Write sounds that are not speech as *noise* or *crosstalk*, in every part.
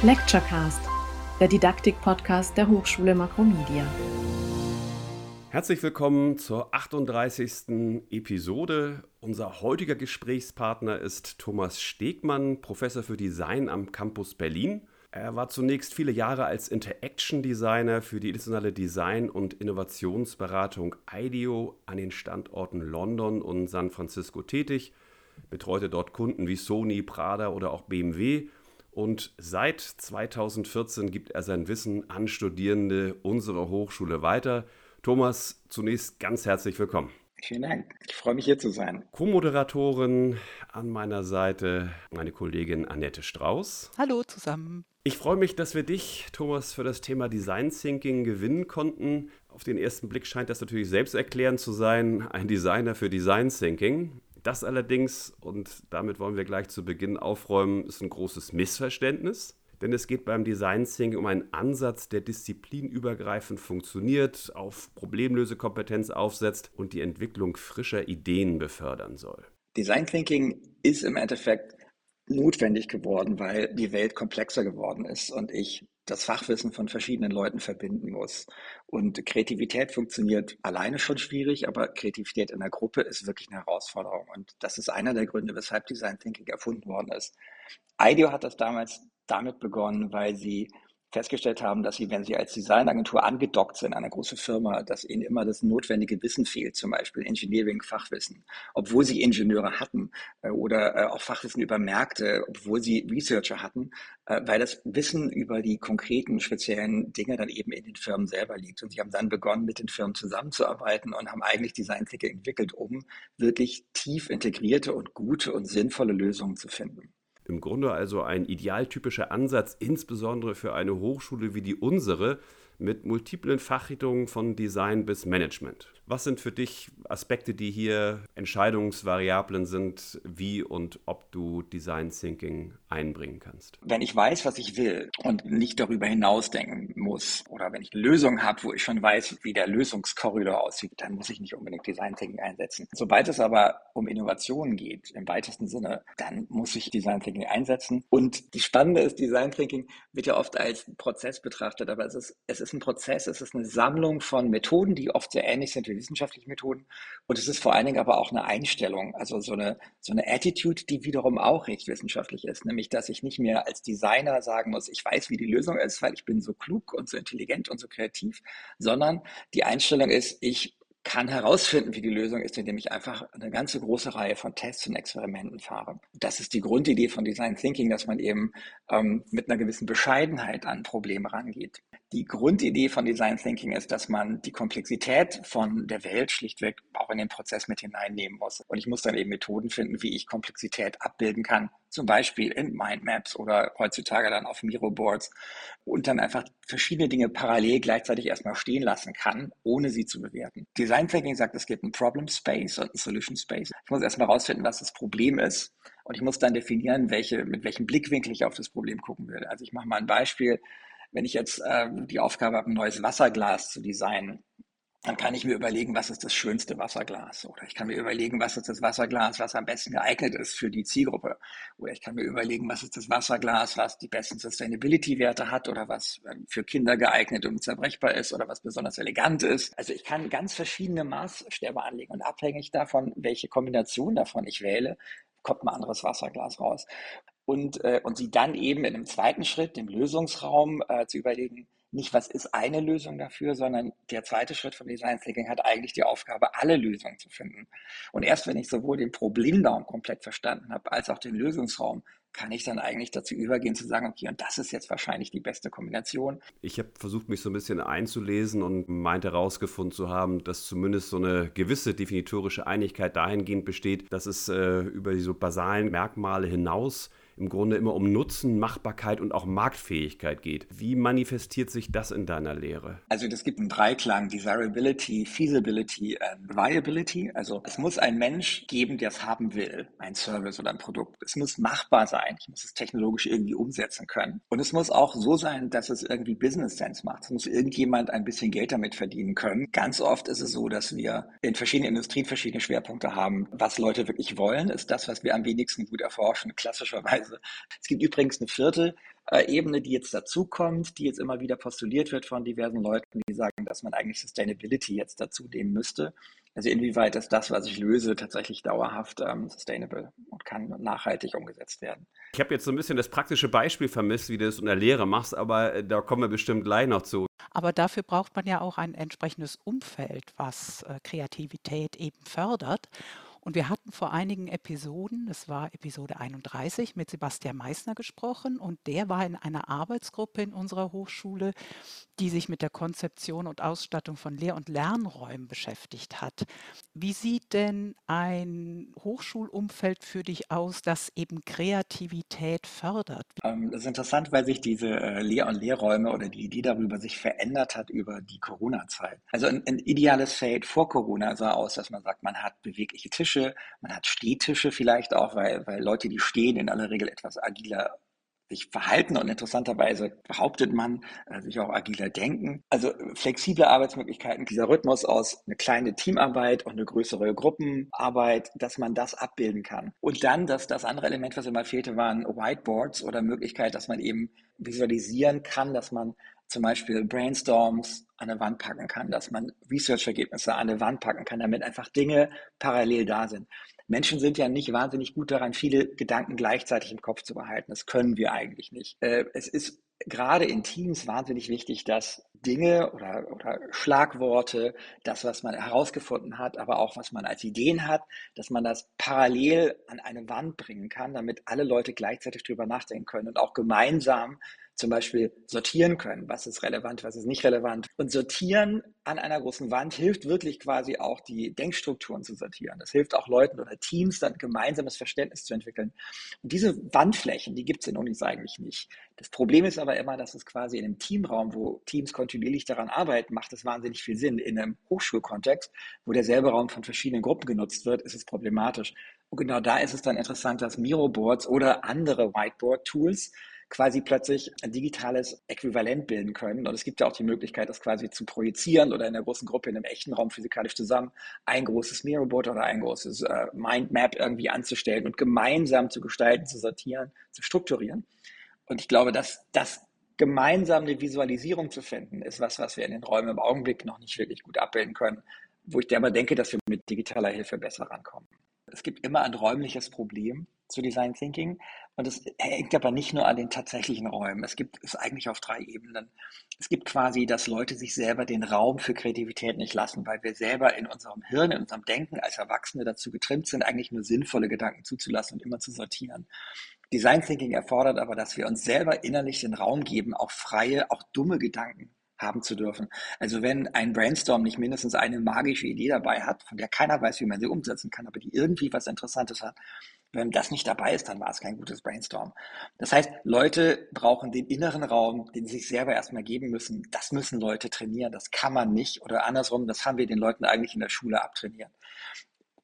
Lecturecast, der Didaktik-Podcast der Hochschule Makromedia. Herzlich willkommen zur 38. Episode. Unser heutiger Gesprächspartner ist Thomas Stegmann, Professor für Design am Campus Berlin. Er war zunächst viele Jahre als Interaction Designer für die internationale Design- und Innovationsberatung IDEO an den Standorten London und San Francisco tätig, betreute dort Kunden wie Sony, Prada oder auch BMW und seit 2014 gibt er sein Wissen an Studierende unserer Hochschule weiter. Thomas, zunächst ganz herzlich willkommen. Vielen Dank. Ich freue mich hier zu sein. Co-Moderatorin an meiner Seite meine Kollegin Annette Strauß. Hallo zusammen. Ich freue mich, dass wir dich, Thomas, für das Thema Design Thinking gewinnen konnten. Auf den ersten Blick scheint das natürlich selbsterklärend zu sein, ein Designer für Design Thinking. Das allerdings, und damit wollen wir gleich zu Beginn aufräumen, ist ein großes Missverständnis. Denn es geht beim Design Thinking um einen Ansatz, der disziplinübergreifend funktioniert, auf Problemlösekompetenz aufsetzt und die Entwicklung frischer Ideen befördern soll. Design Thinking ist im Endeffekt notwendig geworden, weil die Welt komplexer geworden ist und ich das Fachwissen von verschiedenen Leuten verbinden muss. Und Kreativität funktioniert alleine schon schwierig, aber Kreativität in der Gruppe ist wirklich eine Herausforderung. Und das ist einer der Gründe, weshalb Design Thinking erfunden worden ist. IDEO hat das damals damit begonnen, weil sie festgestellt haben, dass sie, wenn sie als Designagentur angedockt sind eine große Firma, dass ihnen immer das notwendige Wissen fehlt, zum Beispiel Engineering-Fachwissen, obwohl sie Ingenieure hatten äh, oder äh, auch Fachwissen über Märkte, obwohl sie Researcher hatten, äh, weil das Wissen über die konkreten, speziellen Dinge dann eben in den Firmen selber liegt. Und sie haben dann begonnen, mit den Firmen zusammenzuarbeiten und haben eigentlich Design Thinking entwickelt, um wirklich tief integrierte und gute und sinnvolle Lösungen zu finden. Im Grunde also ein idealtypischer Ansatz, insbesondere für eine Hochschule wie die unsere, mit multiplen Fachrichtungen von Design bis Management. Was sind für dich Aspekte, die hier Entscheidungsvariablen sind, wie und ob du Design Thinking einbringen kannst? Wenn ich weiß, was ich will und nicht darüber hinausdenken muss, oder wenn ich eine Lösung habe, wo ich schon weiß, wie der Lösungskorridor aussieht, dann muss ich nicht unbedingt Design Thinking einsetzen. Sobald es aber um Innovationen geht, im weitesten Sinne, dann muss ich Design Thinking einsetzen. Und die Spannende ist, Design Thinking wird ja oft als Prozess betrachtet, aber es ist, es ist ein Prozess, es ist eine Sammlung von Methoden, die oft sehr ähnlich sind wie wissenschaftliche Methoden. Und es ist vor allen Dingen aber auch eine Einstellung, also so eine, so eine Attitude, die wiederum auch recht wissenschaftlich ist, nämlich dass ich nicht mehr als Designer sagen muss, ich weiß, wie die Lösung ist, weil ich bin so klug und so intelligent und so kreativ, sondern die Einstellung ist, ich kann herausfinden, wie die Lösung ist, indem ich einfach eine ganze große Reihe von Tests und Experimenten fahre. Das ist die Grundidee von Design Thinking, dass man eben ähm, mit einer gewissen Bescheidenheit an Probleme rangeht. Die Grundidee von Design Thinking ist, dass man die Komplexität von der Welt schlichtweg auch in den Prozess mit hineinnehmen muss. Und ich muss dann eben Methoden finden, wie ich Komplexität abbilden kann, zum Beispiel in Mindmaps oder heutzutage dann auf Miro-Boards und dann einfach verschiedene Dinge parallel gleichzeitig erstmal stehen lassen kann, ohne sie zu bewerten. Design Thinking sagt, es gibt ein Problem Space und ein Solution Space. Ich muss erstmal herausfinden, was das Problem ist und ich muss dann definieren, welche, mit welchem Blickwinkel ich auf das Problem gucken will. Also ich mache mal ein Beispiel wenn ich jetzt äh, die Aufgabe habe, ein neues Wasserglas zu designen, dann kann ich mir überlegen, was ist das schönste Wasserglas. Oder ich kann mir überlegen, was ist das Wasserglas, was am besten geeignet ist für die Zielgruppe. Oder ich kann mir überlegen, was ist das Wasserglas, was die besten Sustainability-Werte hat oder was ähm, für Kinder geeignet und zerbrechbar ist oder was besonders elegant ist. Also ich kann ganz verschiedene Maßstäbe anlegen und abhängig davon, welche Kombination davon ich wähle, kommt ein anderes Wasserglas raus und, äh, und sie dann eben in einem zweiten Schritt, dem Lösungsraum, äh, zu überlegen, nicht, was ist eine Lösung dafür, sondern der zweite Schritt von Design Thinking hat eigentlich die Aufgabe, alle Lösungen zu finden. Und erst wenn ich sowohl den Problemraum komplett verstanden habe, als auch den Lösungsraum, kann ich dann eigentlich dazu übergehen zu sagen, okay, und das ist jetzt wahrscheinlich die beste Kombination. Ich habe versucht, mich so ein bisschen einzulesen und meinte herausgefunden zu haben, dass zumindest so eine gewisse definitorische Einigkeit dahingehend besteht, dass es äh, über die so basalen Merkmale hinaus im Grunde immer um Nutzen, Machbarkeit und auch Marktfähigkeit geht. Wie manifestiert sich das in deiner Lehre? Also es gibt einen Dreiklang, Desirability, Feasibility and Viability. Also es muss ein Mensch geben, der es haben will, ein Service oder ein Produkt. Es muss machbar sein. Ich muss es technologisch irgendwie umsetzen können. Und es muss auch so sein, dass es irgendwie Business Sense macht. Es muss irgendjemand ein bisschen Geld damit verdienen können. Ganz oft ist es so, dass wir in verschiedenen Industrien verschiedene Schwerpunkte haben. Was Leute wirklich wollen, ist das, was wir am wenigsten gut erforschen. Klassischerweise Weise. Es gibt übrigens eine vierte äh, Ebene, die jetzt dazukommt, die jetzt immer wieder postuliert wird von diversen Leuten, die sagen, dass man eigentlich Sustainability jetzt dazu nehmen müsste. Also inwieweit ist das, was ich löse, tatsächlich dauerhaft ähm, sustainable und kann nachhaltig umgesetzt werden. Ich habe jetzt so ein bisschen das praktische Beispiel vermisst, wie du es in der Lehre machst, aber äh, da kommen wir bestimmt gleich noch zu. Aber dafür braucht man ja auch ein entsprechendes Umfeld, was äh, Kreativität eben fördert. Und wir hatten vor einigen Episoden, das war Episode 31, mit Sebastian Meissner gesprochen und der war in einer Arbeitsgruppe in unserer Hochschule, die sich mit der Konzeption und Ausstattung von Lehr- und Lernräumen beschäftigt hat. Wie sieht denn ein Hochschulumfeld für dich aus, das eben Kreativität fördert? Ähm, das ist interessant, weil sich diese äh, Lehr- und Lehrräume oder die Idee darüber sich verändert hat über die Corona-Zeit. Also ein, ein ideales Feld vor Corona sah aus, dass man sagt, man hat bewegliche Tische, Tische, man hat Stehtische vielleicht auch, weil, weil Leute, die stehen, in aller Regel etwas agiler sich verhalten und interessanterweise behauptet man, äh, sich auch agiler denken. Also flexible Arbeitsmöglichkeiten, dieser Rhythmus aus eine kleine Teamarbeit und eine größere Gruppenarbeit, dass man das abbilden kann. Und dann, dass das andere Element, was immer fehlte, waren Whiteboards oder Möglichkeit, dass man eben visualisieren kann, dass man zum Beispiel Brainstorms an der Wand packen kann, dass man Research-Ergebnisse an der Wand packen kann, damit einfach Dinge parallel da sind. Menschen sind ja nicht wahnsinnig gut daran, viele Gedanken gleichzeitig im Kopf zu behalten. Das können wir eigentlich nicht. Äh, es ist gerade in Teams wahnsinnig wichtig, dass Dinge oder, oder Schlagworte, das, was man herausgefunden hat, aber auch was man als Ideen hat, dass man das parallel an eine Wand bringen kann, damit alle Leute gleichzeitig drüber nachdenken können und auch gemeinsam zum Beispiel sortieren können, was ist relevant, was ist nicht relevant. Und sortieren an einer großen Wand hilft wirklich quasi auch die Denkstrukturen zu sortieren. Das hilft auch Leuten oder Teams dann gemeinsames Verständnis zu entwickeln. Und diese Wandflächen, die gibt es in Unis eigentlich nicht. Das Problem ist aber immer, dass es quasi in einem Teamraum, wo Teams kontinuierlich daran arbeiten, macht es wahnsinnig viel Sinn. In einem Hochschulkontext, wo derselbe Raum von verschiedenen Gruppen genutzt wird, ist es problematisch. Und genau da ist es dann interessant, dass Miro-Boards oder andere Whiteboard-Tools quasi plötzlich ein digitales Äquivalent bilden können. Und es gibt ja auch die Möglichkeit, das quasi zu projizieren oder in einer großen Gruppe in einem echten Raum physikalisch zusammen ein großes Mirrorboard oder ein großes äh, Mindmap irgendwie anzustellen und gemeinsam zu gestalten, zu sortieren, zu strukturieren. Und ich glaube, dass das gemeinsam eine Visualisierung zu finden, ist was, was wir in den Räumen im Augenblick noch nicht wirklich gut abbilden können, wo ich aber denke, dass wir mit digitaler Hilfe besser rankommen. Es gibt immer ein räumliches Problem zu Design Thinking. Und es hängt aber nicht nur an den tatsächlichen Räumen. Es gibt es eigentlich auf drei Ebenen. Es gibt quasi, dass Leute sich selber den Raum für Kreativität nicht lassen, weil wir selber in unserem Hirn, in unserem Denken als Erwachsene dazu getrimmt sind, eigentlich nur sinnvolle Gedanken zuzulassen und immer zu sortieren. Design Thinking erfordert aber, dass wir uns selber innerlich den Raum geben, auch freie, auch dumme Gedanken haben zu dürfen. Also wenn ein Brainstorm nicht mindestens eine magische Idee dabei hat, von der keiner weiß, wie man sie umsetzen kann, aber die irgendwie was Interessantes hat, wenn das nicht dabei ist, dann war es kein gutes Brainstorm. Das heißt, Leute brauchen den inneren Raum, den sie sich selber erstmal geben müssen. Das müssen Leute trainieren. Das kann man nicht. Oder andersrum, das haben wir den Leuten eigentlich in der Schule abtrainiert.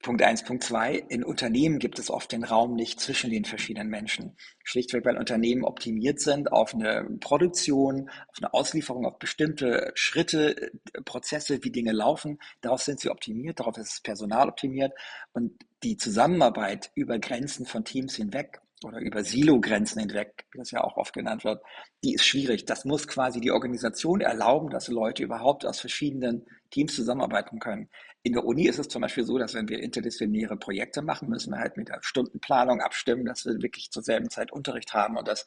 Punkt eins, Punkt zwei. In Unternehmen gibt es oft den Raum nicht zwischen den verschiedenen Menschen. Schlichtweg, weil Unternehmen optimiert sind auf eine Produktion, auf eine Auslieferung, auf bestimmte Schritte, äh, Prozesse, wie Dinge laufen. Darauf sind sie optimiert, darauf ist das Personal optimiert. Und die Zusammenarbeit über Grenzen von Teams hinweg oder über Silo-Grenzen hinweg, wie das ja auch oft genannt wird, die ist schwierig. Das muss quasi die Organisation erlauben, dass Leute überhaupt aus verschiedenen Teams zusammenarbeiten können. In der Uni ist es zum Beispiel so, dass wenn wir interdisziplinäre Projekte machen, müssen wir halt mit der Stundenplanung abstimmen, dass wir wirklich zur selben Zeit Unterricht haben und dass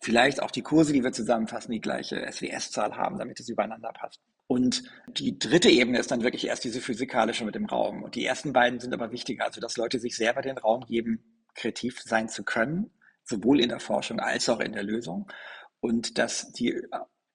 vielleicht auch die Kurse, die wir zusammenfassen, die gleiche SWS-Zahl haben, damit es übereinander passt. Und die dritte Ebene ist dann wirklich erst diese physikalische mit dem Raum. Und die ersten beiden sind aber wichtiger, also dass Leute sich selber den Raum geben, kreativ sein zu können, sowohl in der Forschung als auch in der Lösung. Und dass die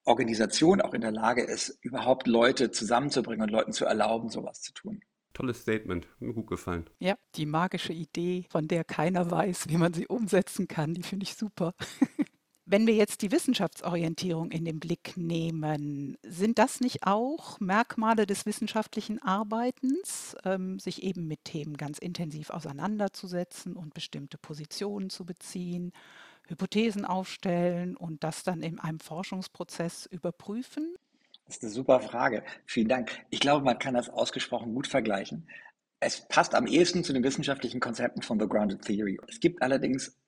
Organisation auch in der Lage ist, überhaupt Leute zusammenzubringen und Leuten zu erlauben, sowas zu tun. Tolles Statement, mir gut gefallen. Ja, die magische Idee, von der keiner weiß, wie man sie umsetzen kann, die finde ich super. *laughs* Wenn wir jetzt die Wissenschaftsorientierung in den Blick nehmen, sind das nicht auch Merkmale des wissenschaftlichen Arbeitens, ähm, sich eben mit Themen ganz intensiv auseinanderzusetzen und bestimmte Positionen zu beziehen? Hypothesen aufstellen und das dann in einem Forschungsprozess überprüfen? Das ist eine super Frage. Vielen Dank. Ich glaube, man kann das ausgesprochen gut vergleichen. Es passt am ehesten zu den wissenschaftlichen Konzepten von The Grounded Theory. Es gibt allerdings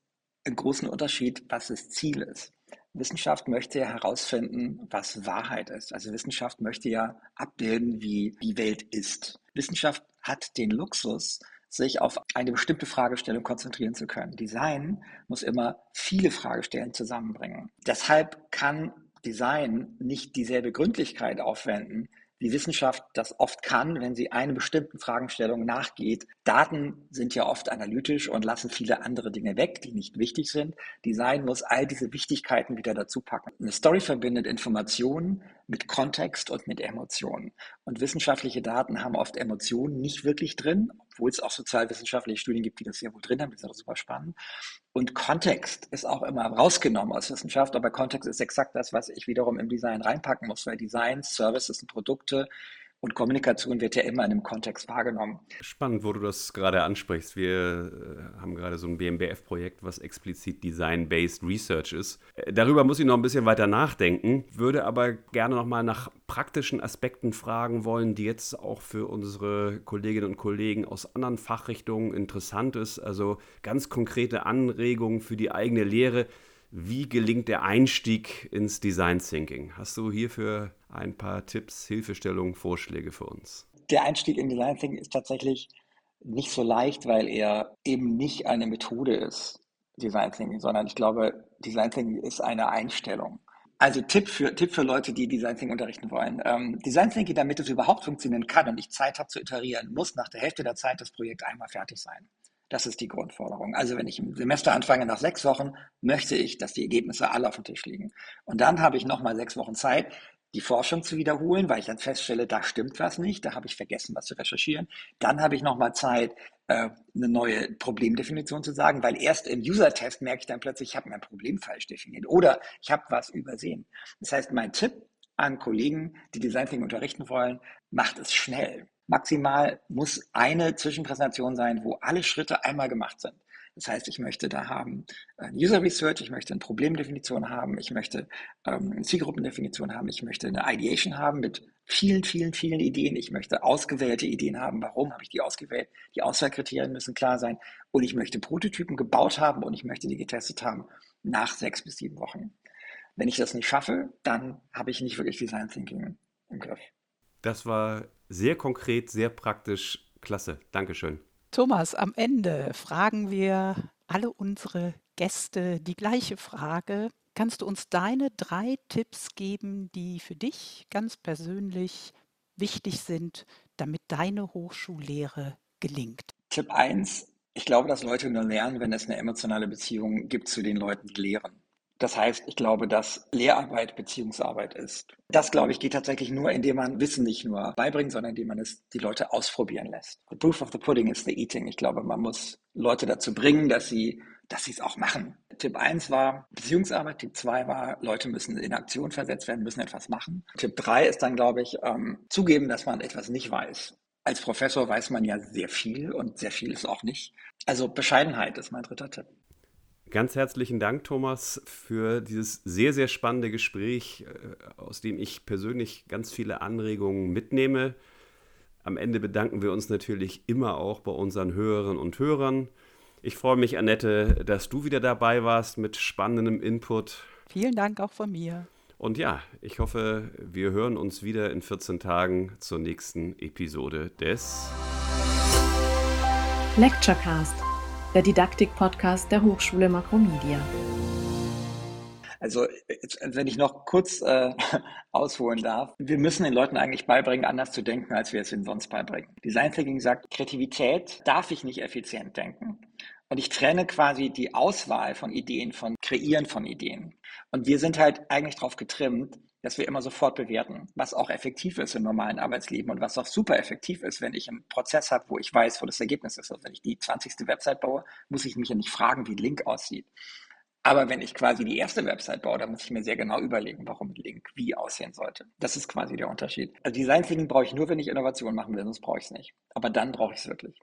großen Unterschied, was das Ziel ist. Wissenschaft möchte ja herausfinden, was Wahrheit ist. Also Wissenschaft möchte ja abbilden, wie die Welt ist. Wissenschaft hat den Luxus, sich auf eine bestimmte Fragestellung konzentrieren zu können. Design muss immer viele Fragestellen zusammenbringen. Deshalb kann Design nicht dieselbe Gründlichkeit aufwenden, wie Wissenschaft das oft kann, wenn sie einer bestimmten Fragestellung nachgeht. Daten sind ja oft analytisch und lassen viele andere Dinge weg, die nicht wichtig sind. Design muss all diese Wichtigkeiten wieder dazu packen. Eine Story verbindet Informationen mit Kontext und mit Emotionen. Und wissenschaftliche Daten haben oft Emotionen nicht wirklich drin, obwohl es auch sozialwissenschaftliche Studien gibt, die das sehr wohl drin haben. Das ist auch super spannend. Und Kontext ist auch immer rausgenommen aus Wissenschaft, aber Kontext ist exakt das, was ich wiederum im Design reinpacken muss, weil Design, Services und Produkte und Kommunikation wird ja immer in einem Kontext wahrgenommen. Spannend, wo du das gerade ansprichst. Wir äh, haben gerade so ein BMBF-Projekt, was explizit Design-Based Research ist. Äh, darüber muss ich noch ein bisschen weiter nachdenken, würde aber gerne noch mal nach praktischen Aspekten fragen wollen, die jetzt auch für unsere Kolleginnen und Kollegen aus anderen Fachrichtungen interessant ist. Also ganz konkrete Anregungen für die eigene Lehre. Wie gelingt der Einstieg ins Design Thinking? Hast du hierfür ein paar Tipps, Hilfestellungen, Vorschläge für uns? Der Einstieg in Design Thinking ist tatsächlich nicht so leicht, weil er eben nicht eine Methode ist, Design Thinking, sondern ich glaube, Design Thinking ist eine Einstellung. Also Tipp für, Tipp für Leute, die Design Thinking unterrichten wollen. Ähm, Design Thinking, damit es überhaupt funktionieren kann und ich Zeit habe zu iterieren, muss nach der Hälfte der Zeit das Projekt einmal fertig sein. Das ist die Grundforderung. Also wenn ich im Semester anfange nach sechs Wochen, möchte ich, dass die Ergebnisse alle auf dem Tisch liegen. Und dann habe ich nochmal sechs Wochen Zeit, die Forschung zu wiederholen, weil ich dann feststelle, da stimmt was nicht, da habe ich vergessen, was zu recherchieren. Dann habe ich nochmal Zeit, äh, eine neue Problemdefinition zu sagen, weil erst im User-Test merke ich dann plötzlich, ich habe mein Problem falsch definiert oder ich habe was übersehen. Das heißt, mein Tipp an Kollegen, die Design Thinking unterrichten wollen, macht es schnell. Maximal muss eine Zwischenpräsentation sein, wo alle Schritte einmal gemacht sind. Das heißt, ich möchte da haben ein User Research, ich möchte eine Problemdefinition haben, ich möchte ähm, eine Zielgruppendefinition haben, ich möchte eine Ideation haben mit vielen, vielen, vielen Ideen. Ich möchte ausgewählte Ideen haben. Warum habe ich die ausgewählt? Die Auswahlkriterien müssen klar sein. Und ich möchte Prototypen gebaut haben und ich möchte die getestet haben nach sechs bis sieben Wochen. Wenn ich das nicht schaffe, dann habe ich nicht wirklich Design Thinking im Griff. Das war sehr konkret, sehr praktisch. Klasse. Dankeschön. Thomas, am Ende fragen wir alle unsere Gäste die gleiche Frage. Kannst du uns deine drei Tipps geben, die für dich ganz persönlich wichtig sind, damit deine Hochschullehre gelingt? Tipp 1. Ich glaube, dass Leute nur lernen, wenn es eine emotionale Beziehung gibt zu den Leuten, die lehren. Das heißt, ich glaube, dass Lehrarbeit Beziehungsarbeit ist. Das, glaube ich, geht tatsächlich nur, indem man Wissen nicht nur beibringt, sondern indem man es die Leute ausprobieren lässt. The proof of the pudding is the eating. Ich glaube, man muss Leute dazu bringen, dass sie dass sie es auch machen. Tipp 1 war Beziehungsarbeit, Tipp 2 war, Leute müssen in Aktion versetzt werden, müssen etwas machen. Tipp 3 ist dann, glaube ich, ähm, zugeben, dass man etwas nicht weiß. Als Professor weiß man ja sehr viel und sehr viel ist auch nicht. Also Bescheidenheit ist mein dritter Tipp. Ganz herzlichen Dank, Thomas, für dieses sehr, sehr spannende Gespräch, äh, aus dem ich persönlich ganz viele Anregungen mitnehme. Am Ende bedanken wir uns natürlich immer auch bei unseren Hörerinnen und Hörern. Ich freue mich, Annette, dass du wieder dabei warst mit spannendem Input. Vielen Dank auch von mir. Und ja, ich hoffe, wir hören uns wieder in 14 Tagen zur nächsten Episode des Lecturecast der Didaktik-Podcast der Hochschule Makromedia. Also, jetzt, wenn ich noch kurz äh, *laughs* ausholen darf, wir müssen den Leuten eigentlich beibringen, anders zu denken, als wir es ihnen sonst beibringen. Design Thinking sagt, Kreativität darf ich nicht effizient denken. Und ich trenne quasi die Auswahl von Ideen von Kreieren von Ideen. Und wir sind halt eigentlich darauf getrimmt, dass wir immer sofort bewerten, was auch effektiv ist im normalen Arbeitsleben und was auch super effektiv ist, wenn ich einen Prozess habe, wo ich weiß, wo das Ergebnis ist. Also wenn ich die 20. Website baue, muss ich mich ja nicht fragen, wie Link aussieht. Aber wenn ich quasi die erste Website baue, dann muss ich mir sehr genau überlegen, warum Link wie aussehen sollte. Das ist quasi der Unterschied. Also Design Thinking brauche ich nur, wenn ich Innovation machen will, sonst brauche ich es nicht. Aber dann brauche ich es wirklich.